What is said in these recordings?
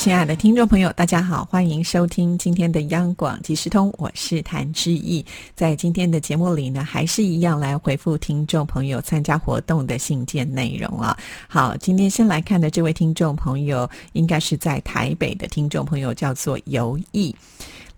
亲爱的听众朋友，大家好，欢迎收听今天的央广即时通，我是谭志毅。在今天的节目里呢，还是一样来回复听众朋友参加活动的信件内容啊。好，今天先来看的这位听众朋友，应该是在台北的听众朋友，叫做游毅。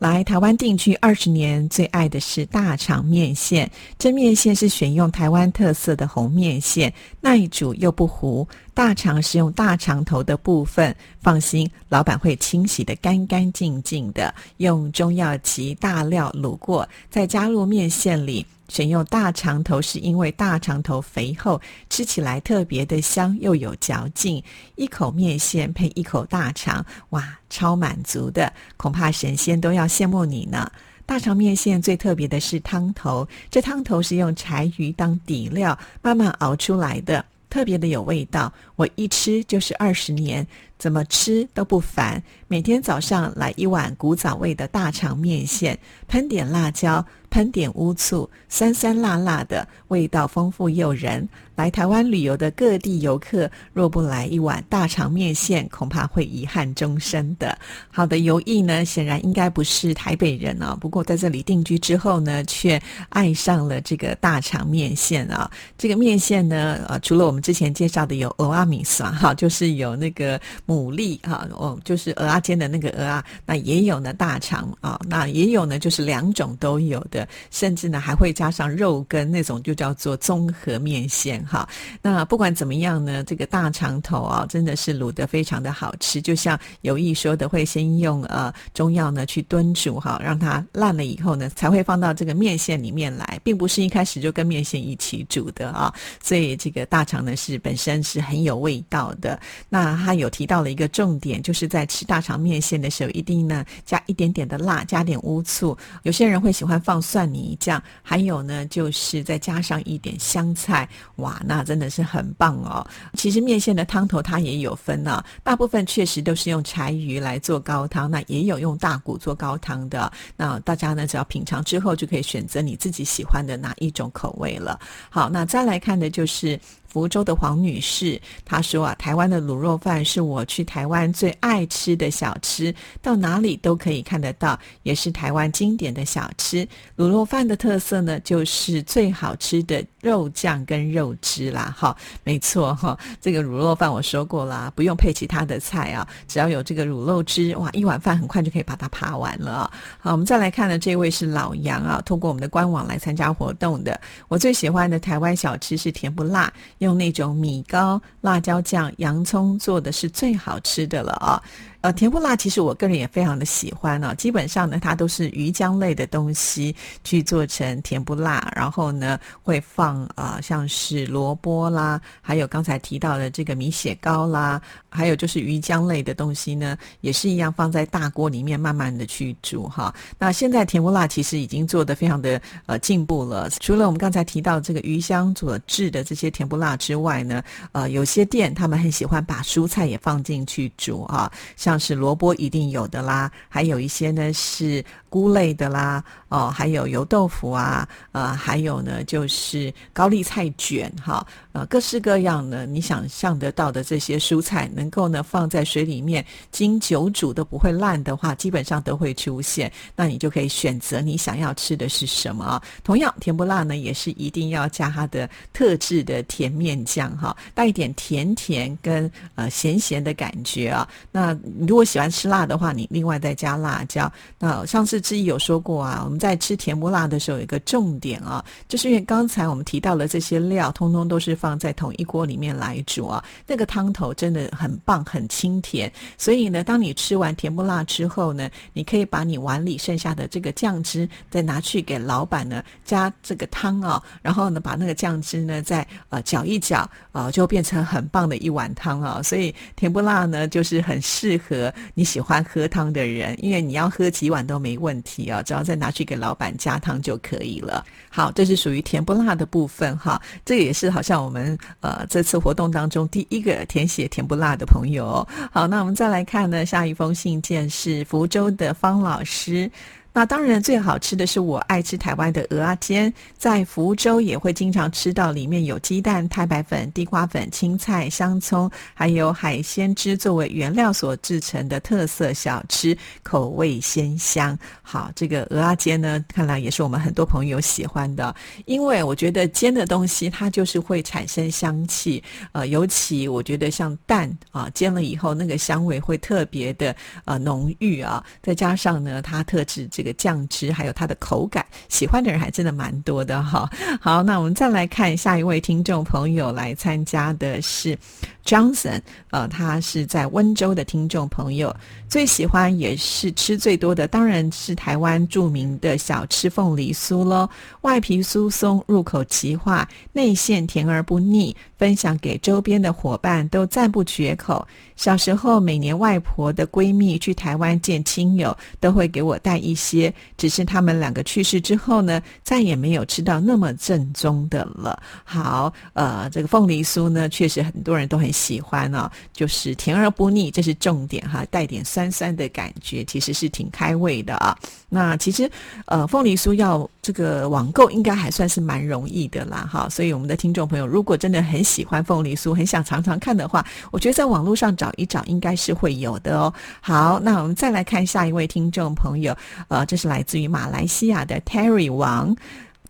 来台湾定居二十年，最爱的是大肠面线。这面线是选用台湾特色的红面线，耐煮又不糊。大肠是用大肠头的部分，放心，老板会清洗的干干净净的，用中药及大料卤过，再加入面线里。选用大肠头是因为大肠头肥厚，吃起来特别的香又有嚼劲。一口面线配一口大肠，哇，超满足的，恐怕神仙都要羡慕你呢。大肠面线最特别的是汤头，这汤头是用柴鱼当底料慢慢熬出来的，特别的有味道。我一吃就是二十年，怎么吃都不烦。每天早上来一碗古早味的大肠面线，喷点辣椒。喷点乌醋，酸酸辣辣的味道丰富诱人。来台湾旅游的各地游客，若不来一碗大肠面线，恐怕会遗憾终生的。好的，游艺呢，显然应该不是台北人啊。不过在这里定居之后呢，却爱上了这个大肠面线啊。这个面线呢，呃，除了我们之前介绍的有鹅阿米酸哈，就是有那个牡蛎哈，哦，就是鹅阿煎的那个鹅啊，那也有呢大肠啊，那也有呢，就是两种都有的。甚至呢，还会加上肉羹那种，就叫做综合面线哈。那不管怎么样呢，这个大肠头啊，真的是卤的非常的好吃。就像有意说的，会先用呃中药呢去炖煮哈，让它烂了以后呢，才会放到这个面线里面来，并不是一开始就跟面线一起煮的啊。所以这个大肠呢是本身是很有味道的。那他有提到了一个重点，就是在吃大肠面线的时候，一定呢加一点点的辣，加点乌醋。有些人会喜欢放。蒜泥酱，还有呢，就是再加上一点香菜，哇，那真的是很棒哦。其实面线的汤头它也有分呢，大部分确实都是用柴鱼来做高汤，那也有用大骨做高汤的。那大家呢，只要品尝之后，就可以选择你自己喜欢的哪一种口味了。好，那再来看的就是。福州的黄女士她说啊，台湾的卤肉饭是我去台湾最爱吃的小吃，到哪里都可以看得到，也是台湾经典的小吃。卤肉饭的特色呢，就是最好吃的肉酱跟肉汁啦。哈，没错哈，这个卤肉饭我说过啦，不用配其他的菜啊，只要有这个卤肉汁，哇，一碗饭很快就可以把它扒完了。好，我们再来看呢这位是老杨啊，通过我们的官网来参加活动的。我最喜欢的台湾小吃是甜不辣。用那种米糕、辣椒酱、洋葱做的是最好吃的了啊。呃，甜不辣其实我个人也非常的喜欢呢。基本上呢，它都是鱼浆类的东西去做成甜不辣，然后呢会放啊像是萝卜啦，还有刚才提到的这个米血糕啦，还有就是鱼浆类的东西呢，也是一样放在大锅里面慢慢的去煮哈。那现在甜不辣其实已经做的非常的呃进步了。除了我们刚才提到这个鱼香所制的这些甜不辣之外呢，呃，有些店他们很喜欢把蔬菜也放进去煮啊，像。像是萝卜一定有的啦，还有一些呢是菇类的啦，哦，还有油豆腐啊，呃，还有呢就是高丽菜卷哈，呃，各式各样的你想象得到的这些蔬菜，能够呢放在水里面经久煮都不会烂的话，基本上都会出现。那你就可以选择你想要吃的是什么。同样，甜不辣呢也是一定要加它的特制的甜面酱哈，带一点甜甜跟呃咸咸的感觉啊，那。如果喜欢吃辣的话，你另外再加辣椒。那上次志毅有说过啊，我们在吃甜不辣的时候有一个重点啊，就是因为刚才我们提到了这些料，通通都是放在同一锅里面来煮啊，那个汤头真的很棒，很清甜。所以呢，当你吃完甜不辣之后呢，你可以把你碗里剩下的这个酱汁再拿去给老板呢加这个汤啊，然后呢把那个酱汁呢再呃搅一搅啊，就变成很棒的一碗汤啊。所以甜不辣呢，就是很适合。你喜欢喝汤的人，因为你要喝几碗都没问问题啊，只要再拿去给老板加汤就可以了。好，这是属于甜不辣的部分哈，这也是好像我们呃这次活动当中第一个填写甜不辣的朋友。好，那我们再来看呢，下一封信件是福州的方老师。那当然，最好吃的是我爱吃台湾的鹅啊煎，在福州也会经常吃到，里面有鸡蛋、太白粉、地瓜粉、青菜、香葱，还有海鲜汁作为原料所制成的特色小吃，口味鲜香。好，这个鹅啊煎呢，看来也是我们很多朋友喜欢的，因为我觉得煎的东西它就是会产生香气，呃，尤其我觉得像蛋啊，煎了以后那个香味会特别的呃浓郁啊，再加上呢，它特制这。这个酱汁还有它的口感，喜欢的人还真的蛮多的哈。好，那我们再来看下一位听众朋友来参加的是 Johnson，呃，他是在温州的听众朋友，最喜欢也是吃最多的，当然是台湾著名的小吃凤梨酥喽。外皮酥松，入口即化，内馅甜而不腻，分享给周边的伙伴都赞不绝口。小时候，每年外婆的闺蜜去台湾见亲友，都会给我带一些。只是他们两个去世之后呢，再也没有吃到那么正宗的了。好，呃，这个凤梨酥呢，确实很多人都很喜欢哦，就是甜而不腻，这是重点哈，带点酸酸的感觉，其实是挺开胃的啊。那其实，呃，凤梨酥要这个网购应该还算是蛮容易的啦，哈。所以我们的听众朋友，如果真的很喜欢凤梨酥，很想尝尝看的话，我觉得在网络上找。一找应该是会有的哦。好，那我们再来看下一位听众朋友，呃，这是来自于马来西亚的 Terry 王。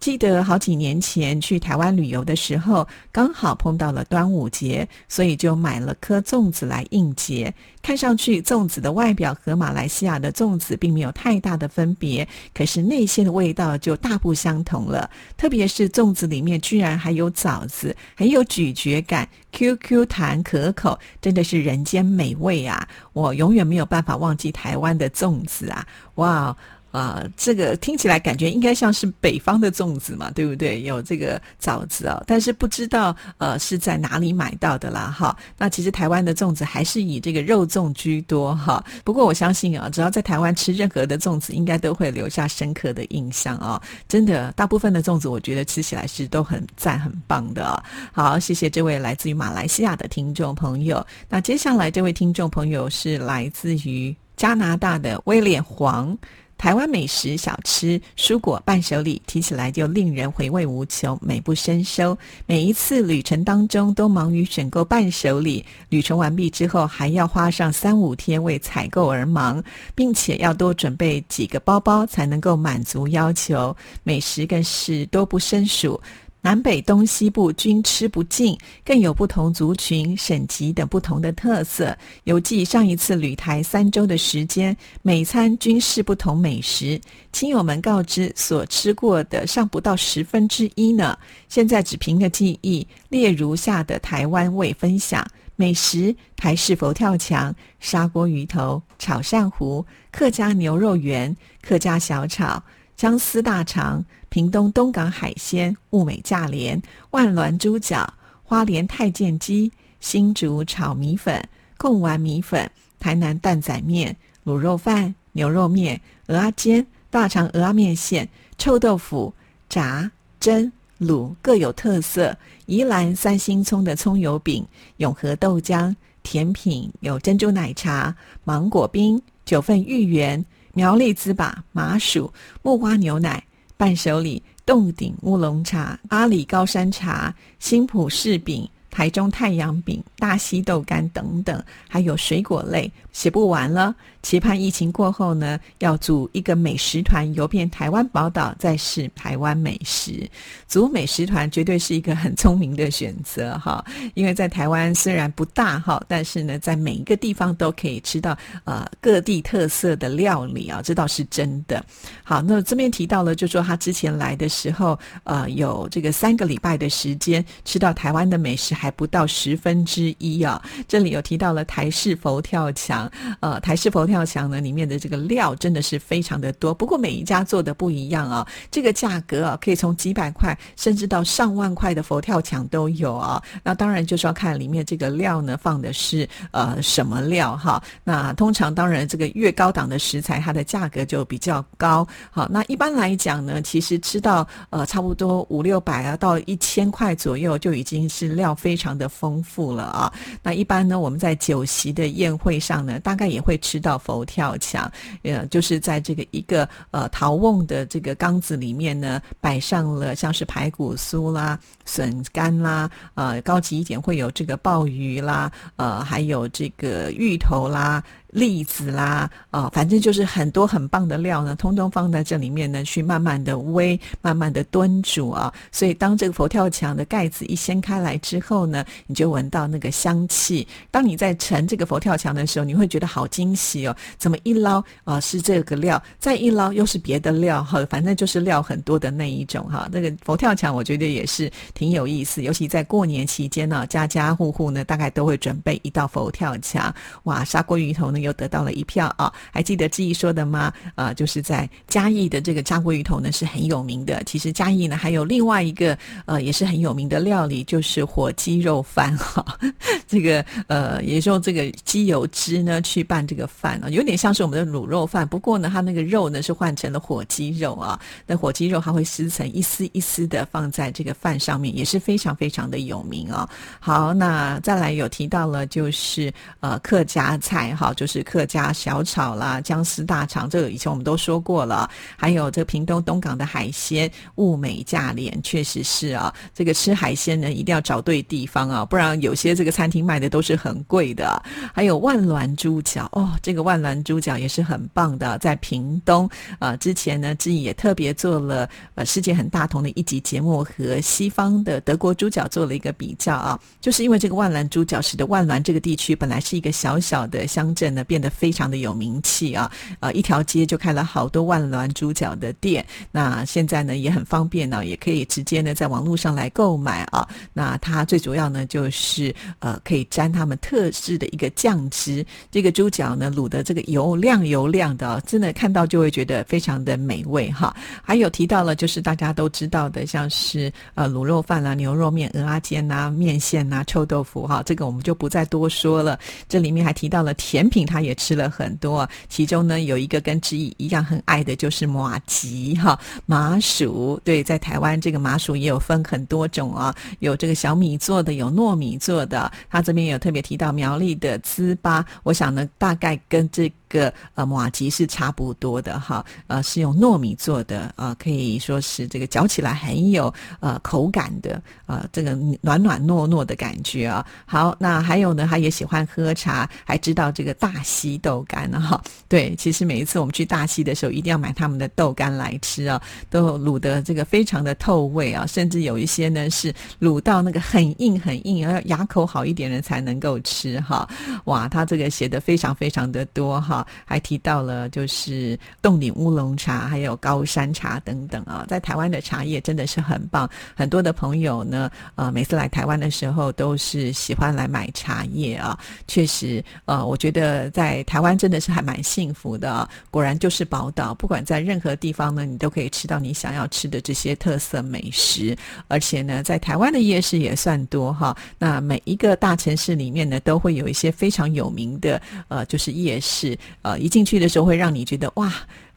记得好几年前去台湾旅游的时候，刚好碰到了端午节，所以就买了颗粽子来应节。看上去粽子的外表和马来西亚的粽子并没有太大的分别，可是内馅的味道就大不相同了。特别是粽子里面居然还有枣子，很有咀嚼感，Q Q 弹可口，真的是人间美味啊！我永远没有办法忘记台湾的粽子啊！哇。啊，这个听起来感觉应该像是北方的粽子嘛，对不对？有这个枣子啊，但是不知道呃是在哪里买到的啦，哈。那其实台湾的粽子还是以这个肉粽居多哈。不过我相信啊，只要在台湾吃任何的粽子，应该都会留下深刻的印象啊。真的，大部分的粽子我觉得吃起来是都很赞、很棒的。好，谢谢这位来自于马来西亚的听众朋友。那接下来这位听众朋友是来自于加拿大的威廉黄。台湾美食小吃蔬果伴手礼，提起来就令人回味无穷，美不胜收。每一次旅程当中都忙于选购伴手礼，旅程完毕之后还要花上三五天为采购而忙，并且要多准备几个包包才能够满足要求。美食更是多不胜数。南北东西部均吃不尽，更有不同族群、省级等不同的特色。犹记上一次旅台三周的时间，每餐均是不同美食。亲友们告知，所吃过的尚不到十分之一呢。现在只凭着记忆列如下的台湾味分享：美食台式佛跳墙、砂锅鱼头、炒鳝糊、客家牛肉圆、客家小炒。姜丝大肠、屏东东港海鲜、物美价廉、万峦猪脚、花莲太监鸡、新竹炒米粉、贡丸米粉、台南蛋仔面、卤肉饭、牛肉面、鹅阿煎、大肠鹅阿面线、臭豆腐、炸、蒸、卤各有特色。宜兰三星葱的葱油饼、永和豆浆甜品有珍珠奶茶、芒果冰、九份芋圆。苗栗芝巴、麻薯、木瓜牛奶、伴手礼、洞顶乌龙茶、阿里高山茶、新浦柿饼。台中太阳饼、大溪豆干等等，还有水果类，写不完了。期盼疫情过后呢，要组一个美食团，游遍台湾宝岛，再试台湾美食。组美食团绝对是一个很聪明的选择哈，因为在台湾虽然不大哈，但是呢，在每一个地方都可以吃到呃各地特色的料理啊，这倒是真的。好，那这边提到了，就说他之前来的时候，呃，有这个三个礼拜的时间吃到台湾的美食。还不到十分之一啊。这里有提到了台式佛跳墙，呃，台式佛跳墙呢里面的这个料真的是非常的多，不过每一家做的不一样啊，这个价格啊可以从几百块甚至到上万块的佛跳墙都有啊。那当然就是要看里面这个料呢放的是呃什么料哈。那通常当然这个越高档的食材，它的价格就比较高。好，那一般来讲呢，其实吃到呃差不多五六百啊到一千块左右，就已经是料非非常的丰富了啊。那一般呢，我们在酒席的宴会上呢，大概也会吃到佛跳墙，呃，就是在这个一个呃陶瓮的这个缸子里面呢，摆上了像是排骨酥啦、笋干啦，呃，高级一点会有这个鲍鱼啦，呃，还有这个芋头啦。栗子啦，啊，反正就是很多很棒的料呢，通通放在这里面呢，去慢慢的煨，慢慢的炖煮啊。所以当这个佛跳墙的盖子一掀开来之后呢，你就闻到那个香气。当你在盛这个佛跳墙的时候，你会觉得好惊喜哦！怎么一捞啊是这个料，再一捞又是别的料哈，反正就是料很多的那一种哈。那个佛跳墙我觉得也是挺有意思，尤其在过年期间呢，家家户户呢大概都会准备一道佛跳墙。哇，砂锅鱼头呢？又得到了一票啊！还记得志毅说的吗？啊，就是在嘉义的这个砂锅鱼头呢是很有名的。其实嘉义呢还有另外一个呃也是很有名的料理，就是火鸡肉饭哈。这个呃也用这个鸡油汁呢去拌这个饭啊，有点像是我们的卤肉饭，不过呢它那个肉呢是换成了火鸡肉啊。那火鸡肉它会撕成一丝一丝的放在这个饭上面，也是非常非常的有名啊。好，那再来有提到了就是呃客家菜哈，就是。客家小炒啦，姜丝大肠，这个以前我们都说过了。还有这个屏东东港的海鲜，物美价廉，确实是啊。这个吃海鲜呢，一定要找对地方啊，不然有些这个餐厅卖的都是很贵的。还有万峦猪脚哦，这个万峦猪脚也是很棒的，在屏东啊。之前呢，志毅也特别做了呃世界很大同的一集节目，和西方的德国猪脚做了一个比较啊。就是因为这个万峦猪脚，使得万峦这个地区本来是一个小小的乡镇呢。变得非常的有名气啊！呃，一条街就开了好多万峦猪脚的店。那现在呢也很方便呢，也可以直接呢在网络上来购买啊。那它最主要呢就是呃可以沾他们特制的一个酱汁。这个猪脚呢卤的这个油亮油亮的，真的看到就会觉得非常的美味哈。还有提到了就是大家都知道的，像是呃卤肉饭啦、牛肉面、鹅阿煎呐、面线呐、臭豆腐哈，这个我们就不再多说了。这里面还提到了甜品。他也吃了很多，其中呢有一个跟志毅一样很爱的，就是马吉哈麻薯。对，在台湾这个麻薯也有分很多种啊，有这个小米做的，有糯米做的。他这边有特别提到苗栗的糍粑，我想呢大概跟这。个呃马吉是差不多的哈，呃是用糯米做的啊，可以说是这个嚼起来很有呃口感的啊，这个暖暖糯糯的感觉啊。好，那还有呢，他也喜欢喝茶，还知道这个大溪豆干呢哈。对，其实每一次我们去大溪的时候，一定要买他们的豆干来吃啊，都卤的这个非常的透味啊，甚至有一些呢是卤到那个很硬很硬，要牙口好一点的才能够吃哈。哇，他这个写的非常非常的多哈。还提到了就是洞顶乌龙茶，还有高山茶等等啊，在台湾的茶叶真的是很棒，很多的朋友呢，呃，每次来台湾的时候都是喜欢来买茶叶啊。确实，呃，我觉得在台湾真的是还蛮幸福的啊。果然就是宝岛，不管在任何地方呢，你都可以吃到你想要吃的这些特色美食。而且呢，在台湾的夜市也算多哈。那每一个大城市里面呢，都会有一些非常有名的，呃，就是夜市。呃，一进去的时候会让你觉得哇。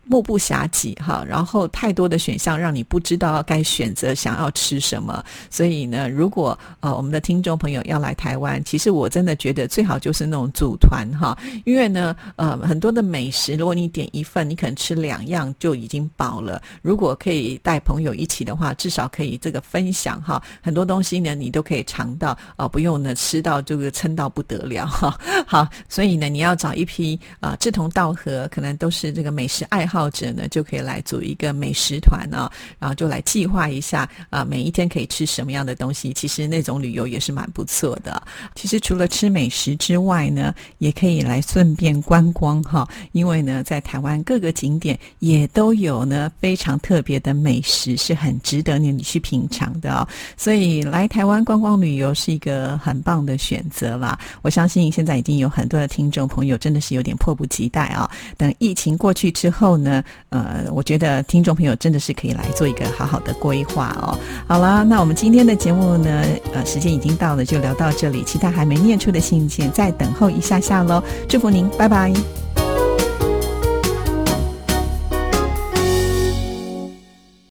目不暇接哈，然后太多的选项让你不知道该选择想要吃什么。所以呢，如果呃我们的听众朋友要来台湾，其实我真的觉得最好就是那种组团哈，因为呢呃很多的美食，如果你点一份，你可能吃两样就已经饱了。如果可以带朋友一起的话，至少可以这个分享哈，很多东西呢你都可以尝到啊，不用呢吃到这个撑到不得了哈。好，所以呢你要找一批啊志同道合，可能都是这个美食爱好。好者呢，就可以来组一个美食团呢，然后就来计划一下啊，每一天可以吃什么样的东西。其实那种旅游也是蛮不错的。其实除了吃美食之外呢，也可以来顺便观光哈，因为呢，在台湾各个景点也都有呢非常特别的美食，是很值得你去品尝的哦。所以来台湾观光旅游是一个很棒的选择啦。我相信现在已经有很多的听众朋友真的是有点迫不及待啊。等疫情过去之后，那呃，我觉得听众朋友真的是可以来做一个好好的规划哦。好了，那我们今天的节目呢，呃，时间已经到了，就聊到这里。其他还没念出的信件，再等候一下下喽。祝福您，拜拜。